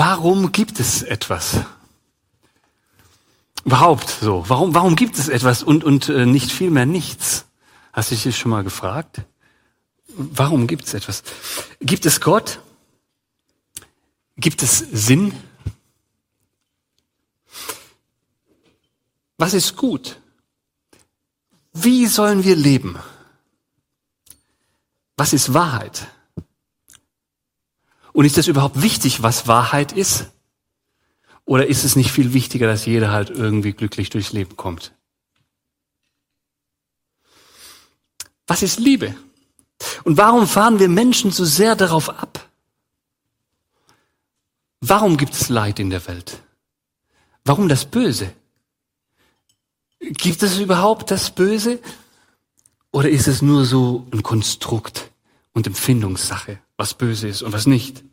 warum gibt es etwas? Überhaupt so. Warum, warum gibt es etwas und, und äh, nicht viel mehr nichts? Hast du dich schon mal gefragt? Warum gibt es etwas? Gibt es Gott? Gibt es Sinn? Was ist gut? Wie sollen wir leben? Was ist Wahrheit? Und ist es überhaupt wichtig, was Wahrheit ist? Oder ist es nicht viel wichtiger, dass jeder halt irgendwie glücklich durchs Leben kommt? Was ist Liebe? Und warum fahren wir Menschen so sehr darauf ab? Warum gibt es Leid in der Welt? Warum das Böse? Gibt es überhaupt das Böse? Oder ist es nur so ein Konstrukt und Empfindungssache, was böse ist und was nicht?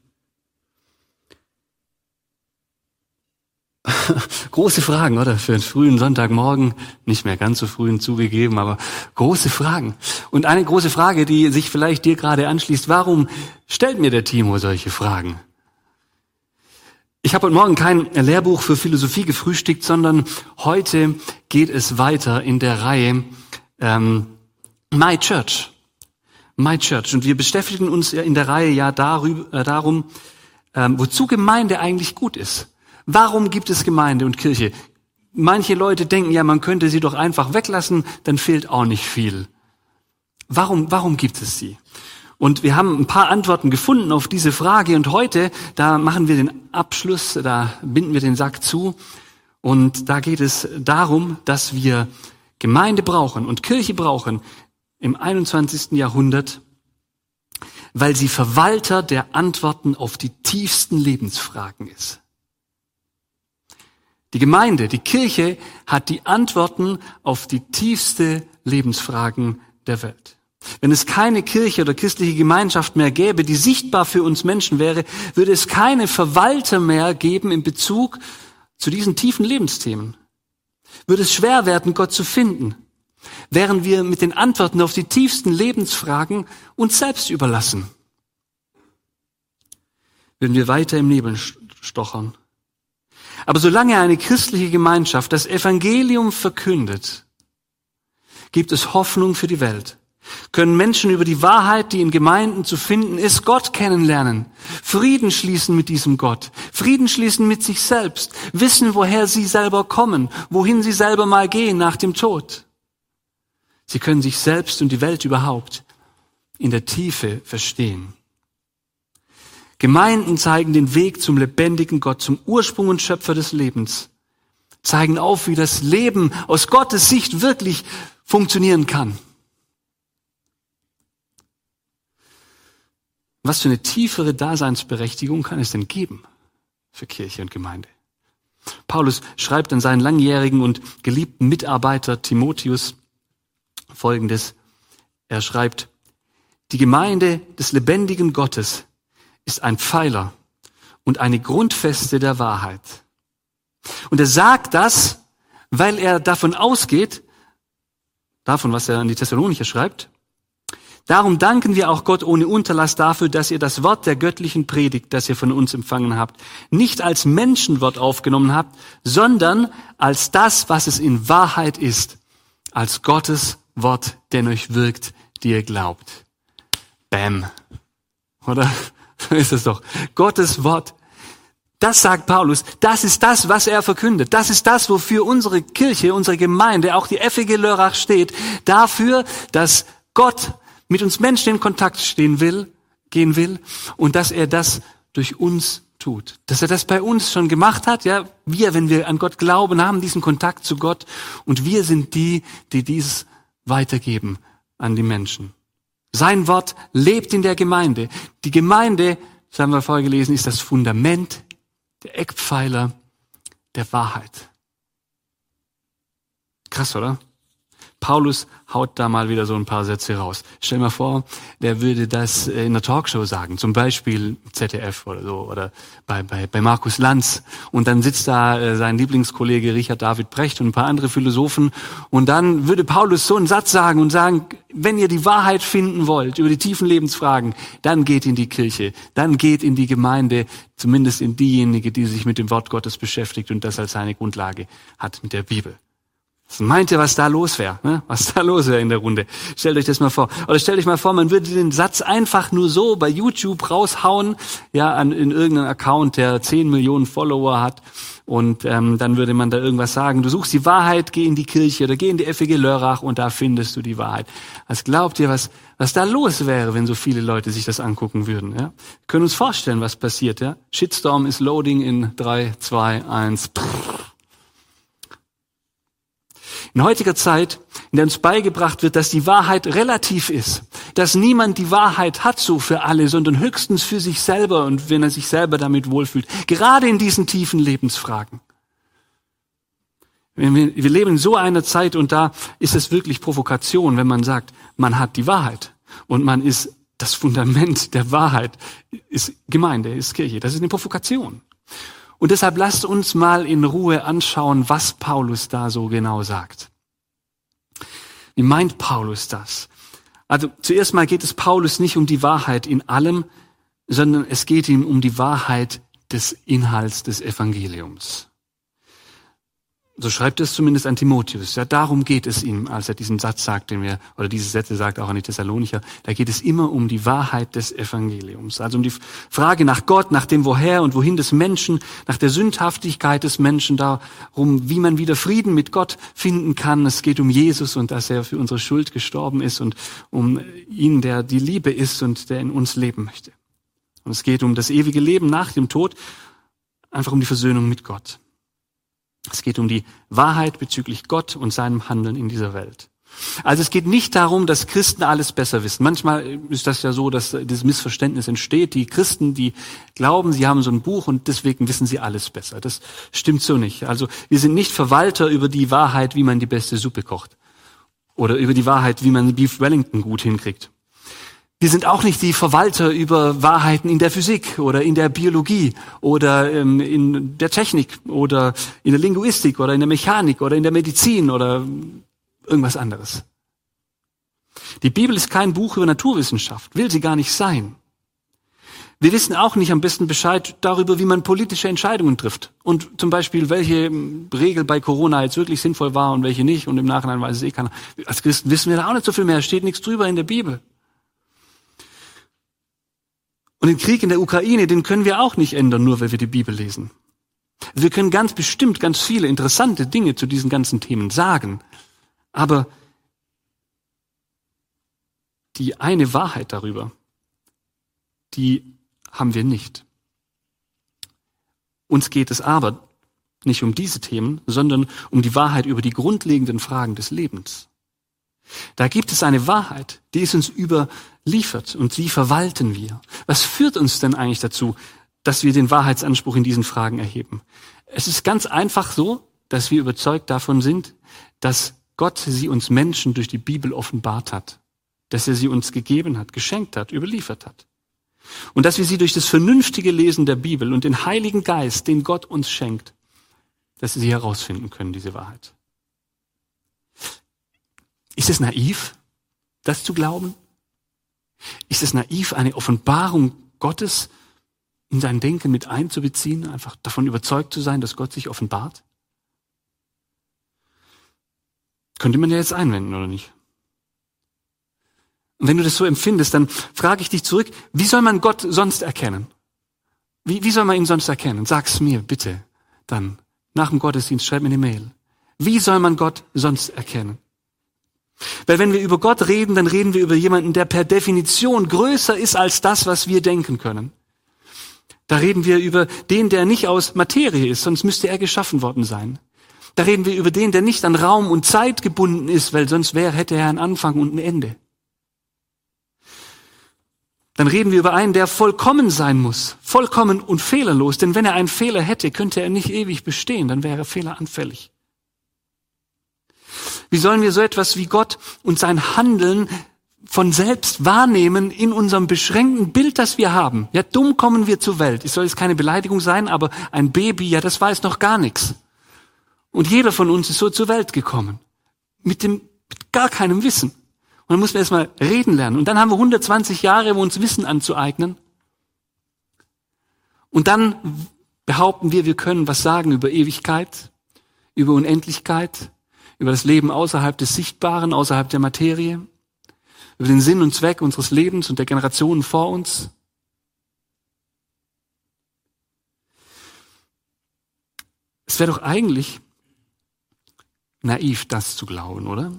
große Fragen, oder? Für einen frühen Sonntagmorgen, nicht mehr ganz so früh zugegeben, aber große Fragen. Und eine große Frage, die sich vielleicht dir gerade anschließt, warum stellt mir der Timo solche Fragen? Ich habe heute Morgen kein Lehrbuch für Philosophie gefrühstückt, sondern heute geht es weiter in der Reihe ähm, My Church. My Church. Und wir beschäftigen uns in der Reihe ja darüber, äh, darum, ähm, wozu Gemeinde eigentlich gut ist. Warum gibt es Gemeinde und Kirche? Manche Leute denken ja, man könnte sie doch einfach weglassen, dann fehlt auch nicht viel. Warum, warum gibt es sie? Und wir haben ein paar Antworten gefunden auf diese Frage und heute, da machen wir den Abschluss, da binden wir den Sack zu und da geht es darum, dass wir Gemeinde brauchen und Kirche brauchen im 21. Jahrhundert, weil sie Verwalter der Antworten auf die tiefsten Lebensfragen ist. Die Gemeinde, die Kirche hat die Antworten auf die tiefste Lebensfragen der Welt. Wenn es keine Kirche oder christliche Gemeinschaft mehr gäbe, die sichtbar für uns Menschen wäre, würde es keine Verwalter mehr geben in Bezug zu diesen tiefen Lebensthemen. Würde es schwer werden, Gott zu finden, wären wir mit den Antworten auf die tiefsten Lebensfragen uns selbst überlassen. Würden wir weiter im Nebel stochern. Aber solange eine christliche Gemeinschaft das Evangelium verkündet, gibt es Hoffnung für die Welt. Können Menschen über die Wahrheit, die in Gemeinden zu finden ist, Gott kennenlernen, Frieden schließen mit diesem Gott, Frieden schließen mit sich selbst, wissen, woher sie selber kommen, wohin sie selber mal gehen nach dem Tod. Sie können sich selbst und die Welt überhaupt in der Tiefe verstehen. Gemeinden zeigen den Weg zum lebendigen Gott, zum Ursprung und Schöpfer des Lebens, zeigen auf, wie das Leben aus Gottes Sicht wirklich funktionieren kann. Was für eine tiefere Daseinsberechtigung kann es denn geben für Kirche und Gemeinde? Paulus schreibt an seinen langjährigen und geliebten Mitarbeiter Timotheus Folgendes. Er schreibt, die Gemeinde des lebendigen Gottes ist ein Pfeiler und eine Grundfeste der Wahrheit. Und er sagt das, weil er davon ausgeht, davon, was er an die Thessalonicher schreibt, Darum danken wir auch Gott ohne Unterlass dafür, dass ihr das Wort der göttlichen Predigt, das ihr von uns empfangen habt, nicht als Menschenwort aufgenommen habt, sondern als das, was es in Wahrheit ist, als Gottes Wort, der euch wirkt, die ihr glaubt. Bam. Oder? So ist es doch. Gottes Wort. Das sagt Paulus. Das ist das, was er verkündet. Das ist das, wofür unsere Kirche, unsere Gemeinde, auch die FEG Lörrach steht. Dafür, dass Gott mit uns Menschen in Kontakt stehen will, gehen will und dass er das durch uns tut. Dass er das bei uns schon gemacht hat, ja. Wir, wenn wir an Gott glauben, haben diesen Kontakt zu Gott und wir sind die, die dies weitergeben an die Menschen. Sein Wort lebt in der Gemeinde. Die Gemeinde, das haben wir vorher gelesen, ist das Fundament, der Eckpfeiler der Wahrheit. Krass, oder? Paulus haut da mal wieder so ein paar Sätze raus. Stell mal vor, der würde das in einer Talkshow sagen, zum Beispiel ZDF oder so, oder bei, bei, bei Markus Lanz. Und dann sitzt da äh, sein Lieblingskollege Richard David Brecht und ein paar andere Philosophen. Und dann würde Paulus so einen Satz sagen und sagen, wenn ihr die Wahrheit finden wollt über die tiefen Lebensfragen, dann geht in die Kirche, dann geht in die Gemeinde, zumindest in diejenige, die sich mit dem Wort Gottes beschäftigt und das als seine Grundlage hat mit der Bibel. Was meint ihr, was da los wäre? Ne? Was da los wäre in der Runde? Stellt euch das mal vor. Oder stellt euch mal vor, man würde den Satz einfach nur so bei YouTube raushauen, ja, an, in irgendeinen Account, der 10 Millionen Follower hat. Und ähm, dann würde man da irgendwas sagen. Du suchst die Wahrheit, geh in die Kirche oder geh in die FEG Lörrach und da findest du die Wahrheit. Was glaubt ihr, was, was da los wäre, wenn so viele Leute sich das angucken würden? Ja? Können uns vorstellen, was passiert. Ja? Shitstorm ist loading in 3, 2, 1. Pff. In heutiger Zeit, in der uns beigebracht wird, dass die Wahrheit relativ ist, dass niemand die Wahrheit hat so für alle, sondern höchstens für sich selber und wenn er sich selber damit wohlfühlt, gerade in diesen tiefen Lebensfragen. Wir leben in so einer Zeit und da ist es wirklich Provokation, wenn man sagt, man hat die Wahrheit und man ist das Fundament der Wahrheit, ist Gemeinde, ist Kirche. Das ist eine Provokation. Und deshalb lasst uns mal in Ruhe anschauen, was Paulus da so genau sagt. Wie meint Paulus das? Also zuerst mal geht es Paulus nicht um die Wahrheit in allem, sondern es geht ihm um die Wahrheit des Inhalts des Evangeliums. So schreibt es zumindest an Timotheus. Ja, darum geht es ihm, als er diesen Satz sagt, den wir, oder diese Sätze sagt auch an die Thessalonicher. Da geht es immer um die Wahrheit des Evangeliums. Also um die Frage nach Gott, nach dem Woher und Wohin des Menschen, nach der Sündhaftigkeit des Menschen, darum, wie man wieder Frieden mit Gott finden kann. Es geht um Jesus und dass er für unsere Schuld gestorben ist und um ihn, der die Liebe ist und der in uns leben möchte. Und es geht um das ewige Leben nach dem Tod, einfach um die Versöhnung mit Gott. Es geht um die Wahrheit bezüglich Gott und seinem Handeln in dieser Welt. Also es geht nicht darum, dass Christen alles besser wissen. Manchmal ist das ja so, dass dieses Missverständnis entsteht. Die Christen, die glauben, sie haben so ein Buch und deswegen wissen sie alles besser. Das stimmt so nicht. Also wir sind nicht Verwalter über die Wahrheit, wie man die beste Suppe kocht. Oder über die Wahrheit, wie man Beef Wellington gut hinkriegt. Wir sind auch nicht die Verwalter über Wahrheiten in der Physik oder in der Biologie oder ähm, in der Technik oder in der Linguistik oder in der Mechanik oder in der Medizin oder irgendwas anderes. Die Bibel ist kein Buch über Naturwissenschaft, will sie gar nicht sein. Wir wissen auch nicht am besten Bescheid darüber, wie man politische Entscheidungen trifft. Und zum Beispiel, welche Regel bei Corona jetzt wirklich sinnvoll war und welche nicht. Und im Nachhinein weiß es eh keiner. Als Christen wissen wir da auch nicht so viel mehr. Steht nichts drüber in der Bibel. Und den Krieg in der Ukraine, den können wir auch nicht ändern, nur weil wir die Bibel lesen. Wir können ganz bestimmt ganz viele interessante Dinge zu diesen ganzen Themen sagen. Aber die eine Wahrheit darüber, die haben wir nicht. Uns geht es aber nicht um diese Themen, sondern um die Wahrheit über die grundlegenden Fragen des Lebens. Da gibt es eine Wahrheit, die ist uns überliefert und die verwalten wir. Was führt uns denn eigentlich dazu, dass wir den Wahrheitsanspruch in diesen Fragen erheben? Es ist ganz einfach so, dass wir überzeugt davon sind, dass Gott sie uns Menschen durch die Bibel offenbart hat, dass er sie uns gegeben hat, geschenkt hat, überliefert hat. Und dass wir sie durch das vernünftige Lesen der Bibel und den Heiligen Geist, den Gott uns schenkt, dass sie herausfinden können, diese Wahrheit. Ist es naiv, das zu glauben? Ist es naiv, eine Offenbarung Gottes in sein Denken mit einzubeziehen, einfach davon überzeugt zu sein, dass Gott sich offenbart? Könnte man ja jetzt einwenden, oder nicht? Und wenn du das so empfindest, dann frage ich dich zurück, wie soll man Gott sonst erkennen? Wie, wie soll man ihn sonst erkennen? Sag's mir bitte dann. Nach dem Gottesdienst schreib mir eine Mail. Wie soll man Gott sonst erkennen? Weil wenn wir über Gott reden, dann reden wir über jemanden, der per Definition größer ist als das, was wir denken können. Da reden wir über den, der nicht aus Materie ist, sonst müsste er geschaffen worden sein. Da reden wir über den, der nicht an Raum und Zeit gebunden ist, weil sonst wäre, hätte er einen Anfang und ein Ende. Dann reden wir über einen, der vollkommen sein muss, vollkommen und fehlerlos, denn wenn er einen Fehler hätte, könnte er nicht ewig bestehen, dann wäre er fehleranfällig. Wie sollen wir so etwas wie Gott und sein Handeln von selbst wahrnehmen in unserem beschränkten Bild, das wir haben? Ja, dumm kommen wir zur Welt. Es soll jetzt keine Beleidigung sein, aber ein Baby, ja, das weiß noch gar nichts. Und jeder von uns ist so zur Welt gekommen. Mit dem, mit gar keinem Wissen. Und dann mussten wir erstmal reden lernen. Und dann haben wir 120 Jahre, um uns Wissen anzueignen. Und dann behaupten wir, wir können was sagen über Ewigkeit, über Unendlichkeit, über das Leben außerhalb des Sichtbaren, außerhalb der Materie, über den Sinn und Zweck unseres Lebens und der Generationen vor uns. Es wäre doch eigentlich naiv, das zu glauben, oder?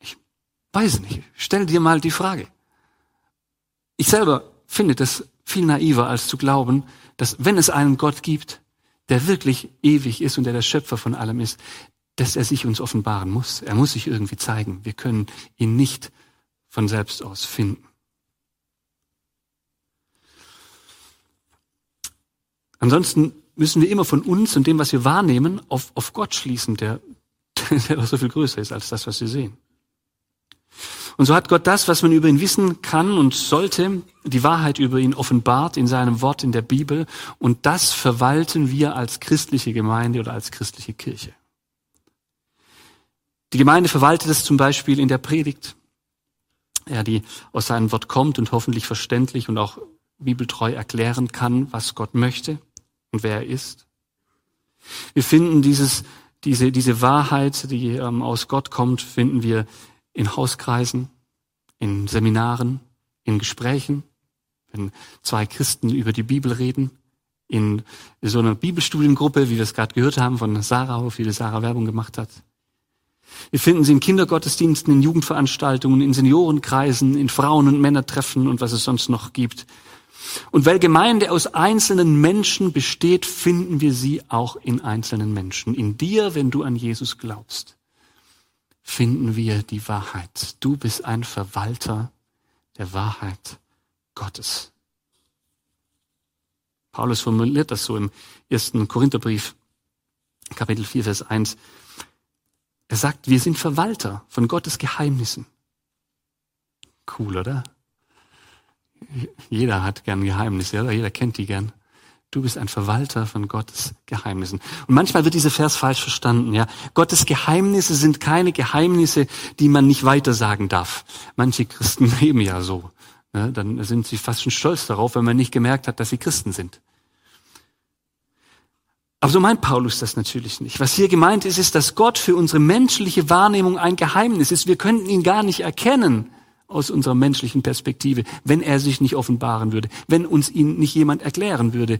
Ich weiß nicht. Stell dir mal die Frage. Ich selber finde das viel naiver, als zu glauben, dass wenn es einen Gott gibt, der wirklich ewig ist und der der Schöpfer von allem ist, dass er sich uns offenbaren muss. Er muss sich irgendwie zeigen. Wir können ihn nicht von selbst aus finden. Ansonsten müssen wir immer von uns und dem, was wir wahrnehmen, auf, auf Gott schließen, der, der so viel größer ist als das, was wir sehen. Und so hat Gott das, was man über ihn wissen kann und sollte, die Wahrheit über ihn offenbart in seinem Wort in der Bibel. Und das verwalten wir als christliche Gemeinde oder als christliche Kirche. Die Gemeinde verwaltet es zum Beispiel in der Predigt, ja, die aus seinem Wort kommt und hoffentlich verständlich und auch bibeltreu erklären kann, was Gott möchte und wer er ist. Wir finden dieses, diese, diese Wahrheit, die ähm, aus Gott kommt, finden wir in Hauskreisen, in Seminaren, in Gesprächen, wenn zwei Christen über die Bibel reden, in so einer Bibelstudiengruppe, wie wir es gerade gehört haben von Sarah, wo viele Sarah Werbung gemacht hat. Wir finden sie in Kindergottesdiensten, in Jugendveranstaltungen, in Seniorenkreisen, in Frauen- und Männertreffen und was es sonst noch gibt. Und weil Gemeinde aus einzelnen Menschen besteht, finden wir sie auch in einzelnen Menschen. In dir, wenn du an Jesus glaubst, finden wir die Wahrheit. Du bist ein Verwalter der Wahrheit Gottes. Paulus formuliert das so im ersten Korintherbrief, Kapitel 4, Vers 1. Er sagt, wir sind Verwalter von Gottes Geheimnissen. Cool, oder? Jeder hat gern Geheimnisse, oder? Jeder kennt die gern. Du bist ein Verwalter von Gottes Geheimnissen. Und manchmal wird dieser Vers falsch verstanden, ja. Gottes Geheimnisse sind keine Geheimnisse, die man nicht weitersagen darf. Manche Christen leben ja so. Ja, dann sind sie fast schon stolz darauf, wenn man nicht gemerkt hat, dass sie Christen sind. Aber so meint Paulus das natürlich nicht. Was hier gemeint ist, ist, dass Gott für unsere menschliche Wahrnehmung ein Geheimnis ist. Wir könnten ihn gar nicht erkennen aus unserer menschlichen Perspektive, wenn er sich nicht offenbaren würde, wenn uns ihn nicht jemand erklären würde.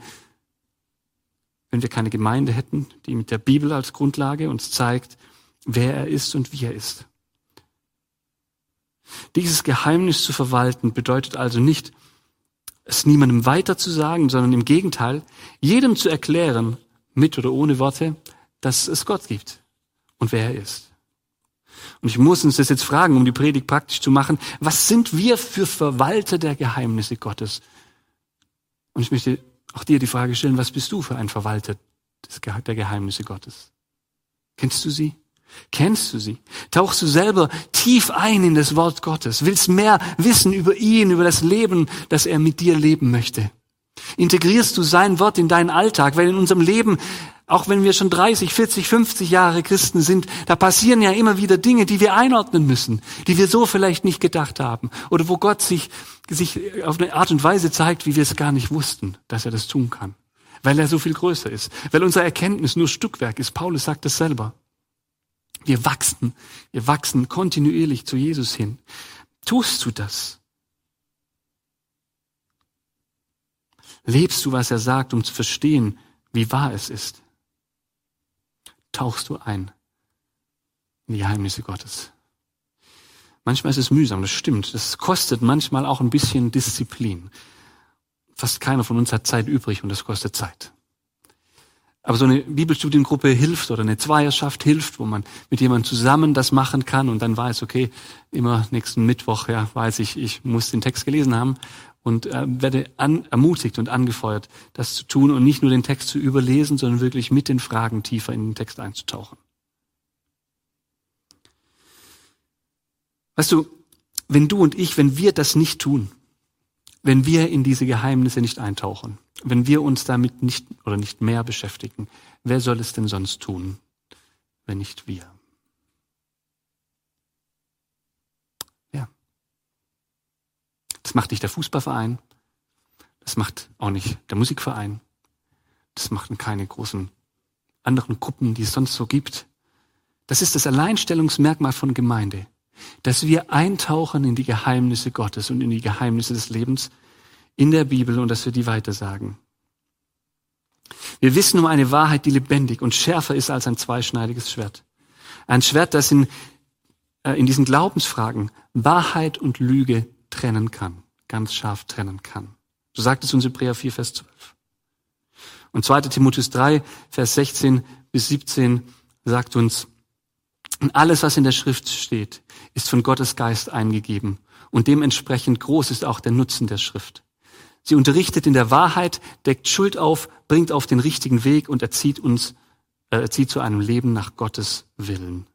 Wenn wir keine Gemeinde hätten, die mit der Bibel als Grundlage uns zeigt, wer er ist und wie er ist. Dieses Geheimnis zu verwalten bedeutet also nicht, es niemandem weiter zu sagen, sondern im Gegenteil, jedem zu erklären, mit oder ohne Worte, dass es Gott gibt und wer er ist. Und ich muss uns das jetzt fragen, um die Predigt praktisch zu machen. Was sind wir für Verwalter der Geheimnisse Gottes? Und ich möchte auch dir die Frage stellen, was bist du für ein Verwalter der Geheimnisse Gottes? Kennst du sie? Kennst du sie? Tauchst du selber tief ein in das Wort Gottes? Willst mehr wissen über ihn, über das Leben, das er mit dir leben möchte? Integrierst du sein Wort in deinen Alltag? Weil in unserem Leben, auch wenn wir schon 30, 40, 50 Jahre Christen sind, da passieren ja immer wieder Dinge, die wir einordnen müssen, die wir so vielleicht nicht gedacht haben. Oder wo Gott sich, sich auf eine Art und Weise zeigt, wie wir es gar nicht wussten, dass er das tun kann. Weil er so viel größer ist. Weil unser Erkenntnis nur Stückwerk ist. Paulus sagt das selber. Wir wachsen, wir wachsen kontinuierlich zu Jesus hin. Tust du das? Lebst du, was er sagt, um zu verstehen, wie wahr es ist? Tauchst du ein in die Geheimnisse Gottes? Manchmal ist es mühsam, das stimmt. Das kostet manchmal auch ein bisschen Disziplin. Fast keiner von uns hat Zeit übrig und das kostet Zeit. Aber so eine Bibelstudiengruppe hilft oder eine Zweierschaft hilft, wo man mit jemandem zusammen das machen kann und dann weiß, okay, immer nächsten Mittwoch, ja, weiß ich, ich muss den Text gelesen haben und äh, werde an, ermutigt und angefeuert, das zu tun und nicht nur den Text zu überlesen, sondern wirklich mit den Fragen tiefer in den Text einzutauchen. Weißt du, wenn du und ich, wenn wir das nicht tun, wenn wir in diese Geheimnisse nicht eintauchen, wenn wir uns damit nicht oder nicht mehr beschäftigen, wer soll es denn sonst tun, wenn nicht wir? Das macht nicht der Fußballverein, das macht auch nicht der Musikverein, das machen keine großen anderen Gruppen, die es sonst so gibt. Das ist das Alleinstellungsmerkmal von Gemeinde dass wir eintauchen in die Geheimnisse Gottes und in die Geheimnisse des Lebens in der Bibel und dass wir die weitersagen. Wir wissen um eine Wahrheit, die lebendig und schärfer ist als ein zweischneidiges Schwert. Ein Schwert, das in, äh, in diesen Glaubensfragen Wahrheit und Lüge trennen kann, ganz scharf trennen kann. So sagt es uns Hebräer 4, Vers 12. Und 2. Timotheus 3, Vers 16 bis 17 sagt uns, und alles, was in der Schrift steht, ist von Gottes Geist eingegeben. Und dementsprechend groß ist auch der Nutzen der Schrift. Sie unterrichtet in der Wahrheit, deckt Schuld auf, bringt auf den richtigen Weg und erzieht uns, äh, erzieht zu einem Leben nach Gottes Willen.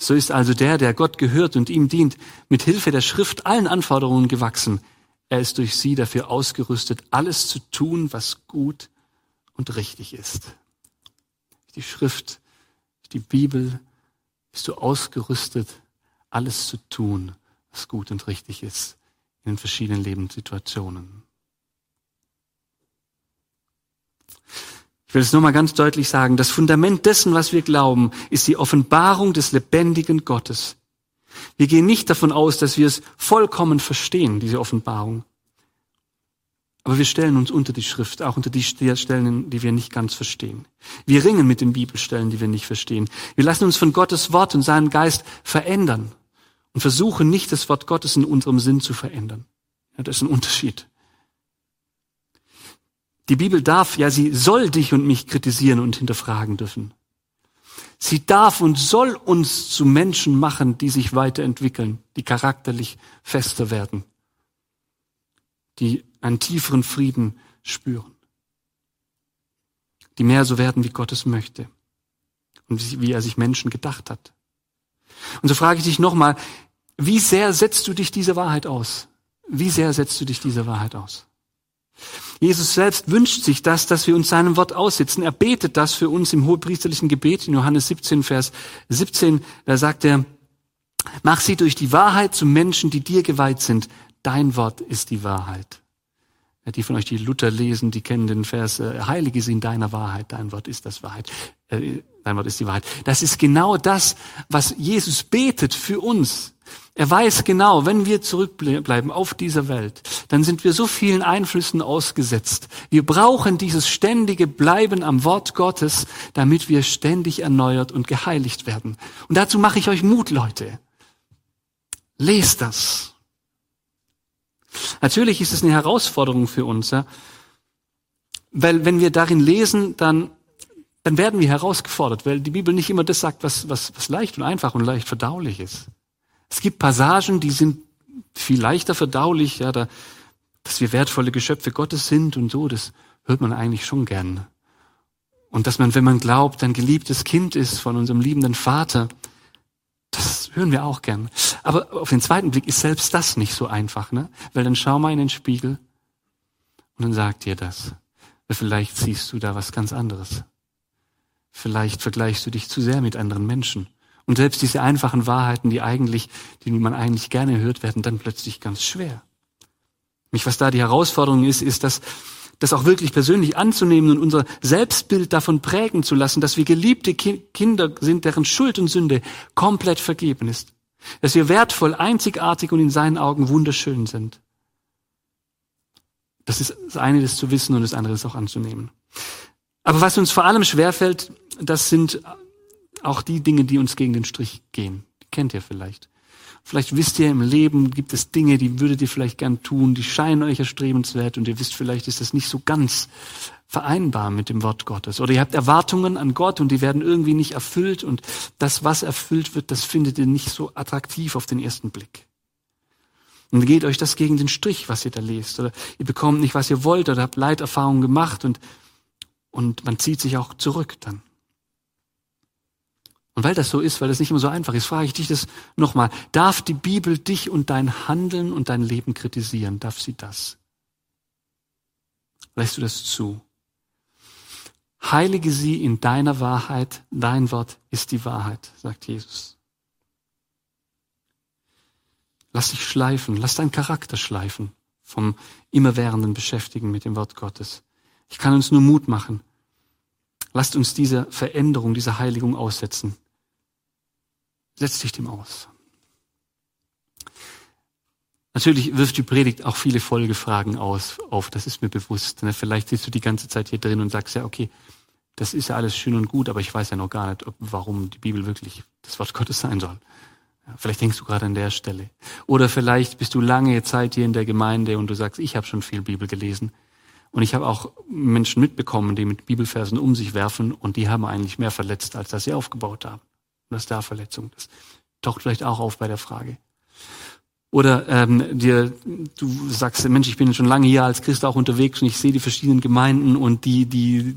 So ist also der, der Gott gehört und ihm dient, mit Hilfe der Schrift allen Anforderungen gewachsen. Er ist durch sie dafür ausgerüstet, alles zu tun, was gut und richtig ist. Die Schrift, die Bibel, bist du ausgerüstet, alles zu tun, was gut und richtig ist in den verschiedenen Lebenssituationen. Ich will es nur mal ganz deutlich sagen. Das Fundament dessen, was wir glauben, ist die Offenbarung des lebendigen Gottes. Wir gehen nicht davon aus, dass wir es vollkommen verstehen, diese Offenbarung. Aber wir stellen uns unter die Schrift, auch unter die Stellen, die wir nicht ganz verstehen. Wir ringen mit den Bibelstellen, die wir nicht verstehen. Wir lassen uns von Gottes Wort und seinem Geist verändern und versuchen nicht, das Wort Gottes in unserem Sinn zu verändern. Ja, das ist ein Unterschied. Die Bibel darf, ja, sie soll dich und mich kritisieren und hinterfragen dürfen. Sie darf und soll uns zu Menschen machen, die sich weiterentwickeln, die charakterlich fester werden, die einen tieferen Frieden spüren, die mehr so werden, wie Gott es möchte und wie er sich Menschen gedacht hat. Und so frage ich dich nochmal, wie sehr setzt du dich dieser Wahrheit aus? Wie sehr setzt du dich dieser Wahrheit aus? Jesus selbst wünscht sich das, dass wir uns seinem Wort aussitzen. Er betet das für uns im hohepriesterlichen Gebet in Johannes 17, Vers 17. Da sagt er, mach sie durch die Wahrheit zu Menschen, die dir geweiht sind. Dein Wort ist die Wahrheit. Die von euch, die Luther lesen, die kennen den Vers, äh, heilige sie in deiner Wahrheit, dein Wort ist das Wahrheit, äh, dein Wort ist die Wahrheit. Das ist genau das, was Jesus betet für uns. Er weiß genau, wenn wir zurückbleiben auf dieser Welt, dann sind wir so vielen Einflüssen ausgesetzt. Wir brauchen dieses ständige Bleiben am Wort Gottes, damit wir ständig erneuert und geheiligt werden. Und dazu mache ich euch Mut, Leute. Lest das. Natürlich ist es eine Herausforderung für uns, ja? weil wenn wir darin lesen, dann, dann werden wir herausgefordert, weil die Bibel nicht immer das sagt, was, was, was leicht und einfach und leicht verdaulich ist. Es gibt Passagen, die sind viel leichter verdaulich, ja, da, dass wir wertvolle Geschöpfe Gottes sind und so, das hört man eigentlich schon gern. Und dass man, wenn man glaubt, ein geliebtes Kind ist von unserem liebenden Vater, das hören wir auch gern. Aber auf den zweiten Blick ist selbst das nicht so einfach, ne? Weil dann schau mal in den Spiegel und dann sagt dir das. Vielleicht siehst du da was ganz anderes. Vielleicht vergleichst du dich zu sehr mit anderen Menschen. Und selbst diese einfachen Wahrheiten, die eigentlich, die man eigentlich gerne hört, werden dann plötzlich ganz schwer. Mich, was da die Herausforderung ist, ist, dass das auch wirklich persönlich anzunehmen und unser Selbstbild davon prägen zu lassen, dass wir geliebte Kinder sind, deren Schuld und Sünde komplett vergeben ist. Dass wir wertvoll, einzigartig und in seinen Augen wunderschön sind. Das ist das eine, das zu wissen und das andere ist auch anzunehmen. Aber was uns vor allem schwerfällt, das sind auch die Dinge, die uns gegen den Strich gehen. Die kennt ihr vielleicht. Vielleicht wisst ihr, im Leben gibt es Dinge, die würdet ihr vielleicht gern tun, die scheinen euch erstrebenswert und ihr wisst, vielleicht ist das nicht so ganz vereinbar mit dem Wort Gottes. Oder ihr habt Erwartungen an Gott und die werden irgendwie nicht erfüllt und das, was erfüllt wird, das findet ihr nicht so attraktiv auf den ersten Blick. Und geht euch das gegen den Strich, was ihr da lest. Oder ihr bekommt nicht, was ihr wollt oder habt Leiterfahrungen gemacht und, und man zieht sich auch zurück dann. Und weil das so ist, weil das nicht immer so einfach ist, frage ich dich das nochmal. Darf die Bibel dich und dein Handeln und dein Leben kritisieren? Darf sie das? Lässt du das zu? Heilige sie in deiner Wahrheit. Dein Wort ist die Wahrheit, sagt Jesus. Lass dich schleifen, lass deinen Charakter schleifen vom immerwährenden Beschäftigen mit dem Wort Gottes. Ich kann uns nur Mut machen. Lasst uns diese Veränderung, diese Heiligung aussetzen. Setz dich dem aus. Natürlich wirft die Predigt auch viele Folgefragen aus, auf, das ist mir bewusst. Ne? Vielleicht sitzt du die ganze Zeit hier drin und sagst ja, okay, das ist ja alles schön und gut, aber ich weiß ja noch gar nicht, ob, warum die Bibel wirklich das Wort Gottes sein soll. Vielleicht denkst du gerade an der Stelle. Oder vielleicht bist du lange Zeit hier in der Gemeinde und du sagst, ich habe schon viel Bibel gelesen. Und ich habe auch Menschen mitbekommen, die mit Bibelversen um sich werfen und die haben eigentlich mehr verletzt, als dass sie aufgebaut haben. Und das ist da Verletzung. Das taucht vielleicht auch auf bei der Frage. Oder ähm, dir, du sagst, Mensch, ich bin schon lange hier als Christ auch unterwegs und ich sehe die verschiedenen Gemeinden und die, die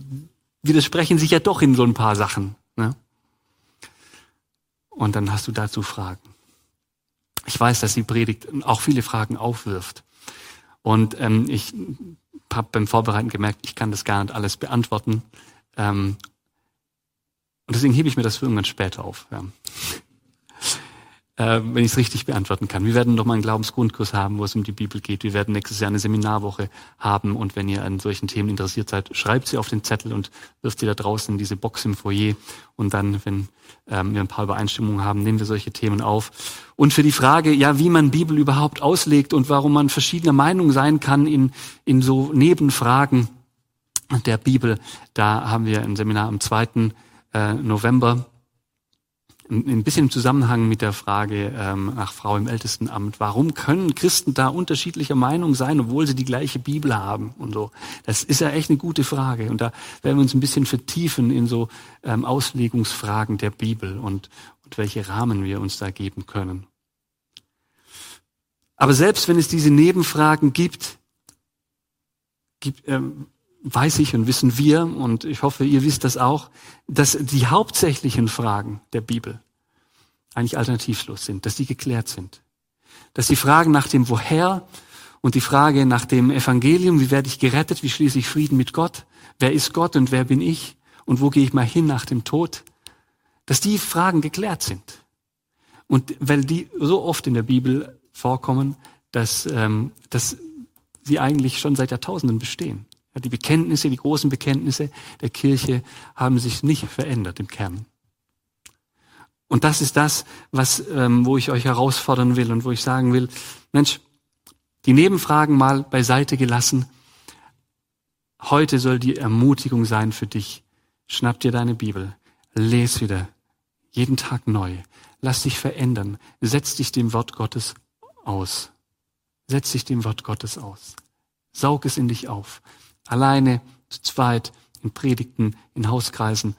widersprechen sich ja doch in so ein paar Sachen. Ne? Und dann hast du dazu Fragen. Ich weiß, dass die Predigt auch viele Fragen aufwirft. Und ähm, ich habe beim Vorbereiten gemerkt, ich kann das gar nicht alles beantworten. Ähm, und deswegen hebe ich mir das für irgendwann später auf. Ja äh, wenn ich es richtig beantworten kann. Wir werden noch mal einen Glaubensgrundkurs haben, wo es um die Bibel geht. Wir werden nächstes Jahr eine Seminarwoche haben und wenn ihr an solchen Themen interessiert seid, schreibt sie auf den Zettel und wirft sie da draußen in diese Box im Foyer und dann, wenn ähm, wir ein paar Übereinstimmungen haben, nehmen wir solche Themen auf. Und für die Frage, ja, wie man Bibel überhaupt auslegt und warum man verschiedener Meinung sein kann in, in so Nebenfragen der Bibel, da haben wir ein Seminar am 2. Äh, November ein bisschen im Zusammenhang mit der Frage ähm, nach Frau im Ältestenamt. Warum können Christen da unterschiedlicher Meinung sein, obwohl sie die gleiche Bibel haben und so? Das ist ja echt eine gute Frage. Und da werden wir uns ein bisschen vertiefen in so ähm, Auslegungsfragen der Bibel und, und welche Rahmen wir uns da geben können. Aber selbst wenn es diese Nebenfragen gibt, gibt ähm, weiß ich und wissen wir, und ich hoffe, ihr wisst das auch, dass die hauptsächlichen Fragen der Bibel eigentlich alternativlos sind, dass die geklärt sind. Dass die Fragen nach dem Woher und die Frage nach dem Evangelium, wie werde ich gerettet, wie schließe ich Frieden mit Gott, wer ist Gott und wer bin ich und wo gehe ich mal hin nach dem Tod, dass die Fragen geklärt sind. Und weil die so oft in der Bibel vorkommen, dass, ähm, dass sie eigentlich schon seit Jahrtausenden bestehen. Die Bekenntnisse, die großen Bekenntnisse der Kirche haben sich nicht verändert im Kern. Und das ist das, was, ähm, wo ich euch herausfordern will und wo ich sagen will, Mensch, die Nebenfragen mal beiseite gelassen. Heute soll die Ermutigung sein für dich. Schnapp dir deine Bibel, les wieder, jeden Tag neu. Lass dich verändern. Setz dich dem Wort Gottes aus. Setz dich dem Wort Gottes aus. Saug es in dich auf alleine, zu zweit, in Predigten, in Hauskreisen,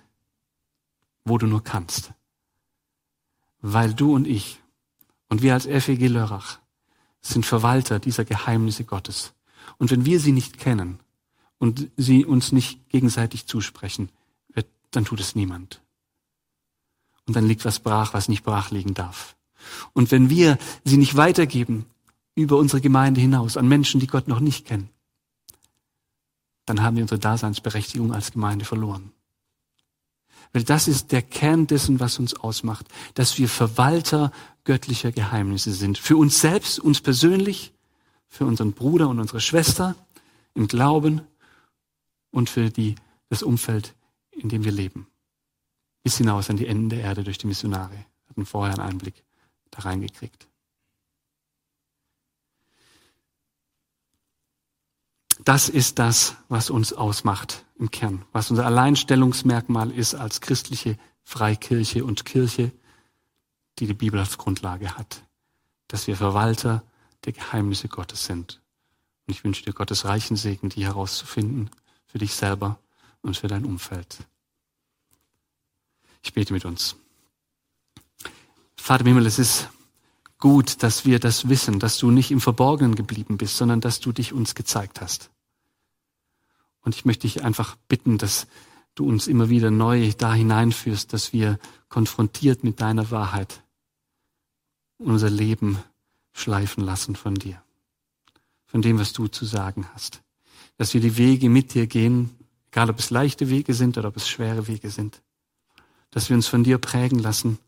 wo du nur kannst. Weil du und ich und wir als FEG Lörrach sind Verwalter dieser Geheimnisse Gottes. Und wenn wir sie nicht kennen und sie uns nicht gegenseitig zusprechen, dann tut es niemand. Und dann liegt was brach, was nicht brach liegen darf. Und wenn wir sie nicht weitergeben über unsere Gemeinde hinaus an Menschen, die Gott noch nicht kennen, dann haben wir unsere Daseinsberechtigung als Gemeinde verloren. Weil das ist der Kern dessen, was uns ausmacht, dass wir Verwalter göttlicher Geheimnisse sind. Für uns selbst, uns persönlich, für unseren Bruder und unsere Schwester im Glauben und für die, das Umfeld, in dem wir leben. Bis hinaus an die Enden der Erde durch die Missionare. Wir hatten vorher einen Einblick da reingekriegt. Das ist das, was uns ausmacht im Kern, was unser Alleinstellungsmerkmal ist als christliche Freikirche und Kirche, die die Bibel als Grundlage hat, dass wir Verwalter der Geheimnisse Gottes sind. Und ich wünsche dir Gottes reichen Segen, die herauszufinden für dich selber und für dein Umfeld. Ich bete mit uns. Vater im Himmel, es ist gut, dass wir das wissen, dass du nicht im Verborgenen geblieben bist, sondern dass du dich uns gezeigt hast. Und ich möchte dich einfach bitten, dass, du uns immer wieder neu da hineinführst, dass wir konfrontiert mit deiner Wahrheit unser Leben schleifen lassen von dir, von dem, was du zu sagen hast. Dass wir die Wege mit dir gehen, egal ob es leichte Wege sind oder ob es schwere Wege sind. Dass wir uns von dir prägen lassen,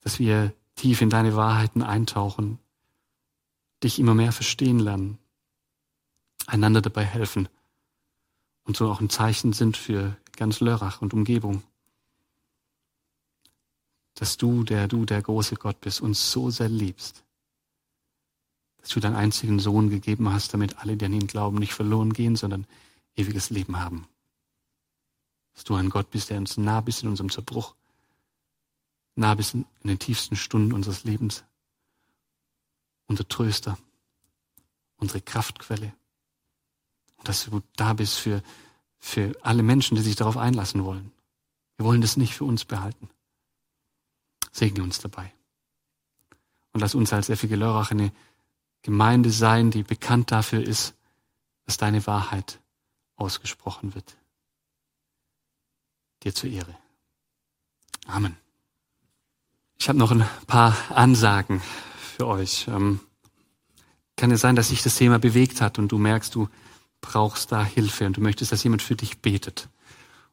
dass wir tief in deine Wahrheiten eintauchen, dich immer mehr verstehen lernen, einander dabei helfen und so auch ein Zeichen sind für ganz Lörrach und Umgebung. Dass du, der du der große Gott bist, uns so sehr liebst, dass du deinen einzigen Sohn gegeben hast, damit alle, die an ihn glauben, nicht verloren gehen, sondern ewiges Leben haben. Dass du ein Gott bist, der uns nah bist in unserem Zerbruch, nah bis in den tiefsten Stunden unseres Lebens, unser Tröster, unsere Kraftquelle. Und dass du da bist für, für alle Menschen, die sich darauf einlassen wollen. Wir wollen das nicht für uns behalten. Segne uns dabei. Und lass uns als Effige Lörrach eine Gemeinde sein, die bekannt dafür ist, dass deine Wahrheit ausgesprochen wird. Dir zur Ehre. Amen. Ich habe noch ein paar Ansagen für euch. Ähm, kann es sein, dass sich das Thema bewegt hat und du merkst, du brauchst da Hilfe und du möchtest, dass jemand für dich betet.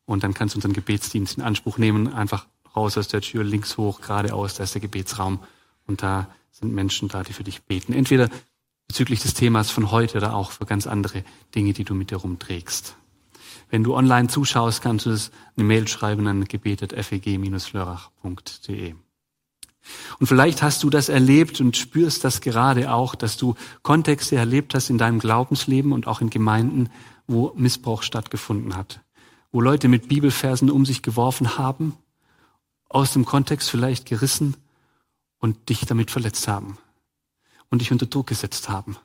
Und dann kannst du unseren Gebetsdienst in Anspruch nehmen, einfach raus aus der Tür, links hoch, geradeaus, da ist der Gebetsraum und da sind Menschen da, die für dich beten. Entweder bezüglich des Themas von heute oder auch für ganz andere Dinge, die du mit dir rumträgst. Wenn du online zuschaust, kannst du es eine Mail schreiben an gebetet.feg-lörrach.de. Und vielleicht hast du das erlebt und spürst das gerade auch, dass du Kontexte erlebt hast in deinem Glaubensleben und auch in Gemeinden, wo Missbrauch stattgefunden hat, wo Leute mit Bibelversen um sich geworfen haben, aus dem Kontext vielleicht gerissen und dich damit verletzt haben und dich unter Druck gesetzt haben.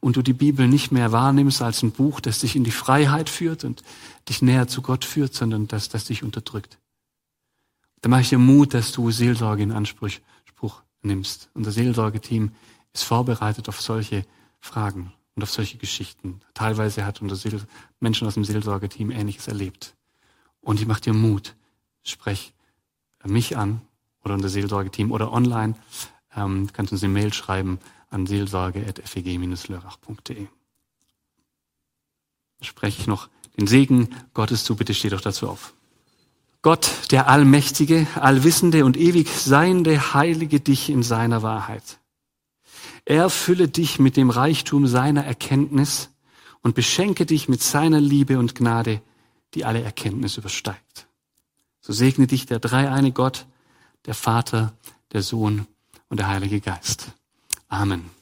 Und du die Bibel nicht mehr wahrnimmst als ein Buch, das dich in die Freiheit führt und dich näher zu Gott führt, sondern das, das dich unterdrückt. Da mache ich dir Mut, dass du Seelsorge in Anspruch nimmst. Unser Seelsorgeteam ist vorbereitet auf solche Fragen und auf solche Geschichten. Teilweise hat unser Seel Menschen aus dem Seelsorgeteam Ähnliches erlebt. Und ich mache dir Mut. Sprech mich an oder unser Seelsorgeteam oder online. Ähm, kannst uns eine Mail schreiben an seelsorge.feg-lörrach.de. Spreche ich noch den Segen Gottes zu. Bitte steh doch dazu auf. Gott, der Allmächtige, Allwissende und ewig Seiende, heilige dich in seiner Wahrheit. Er fülle dich mit dem Reichtum seiner Erkenntnis und beschenke dich mit seiner Liebe und Gnade, die alle Erkenntnis übersteigt. So segne dich der dreieine Gott, der Vater, der Sohn und der Heilige Geist. Amen.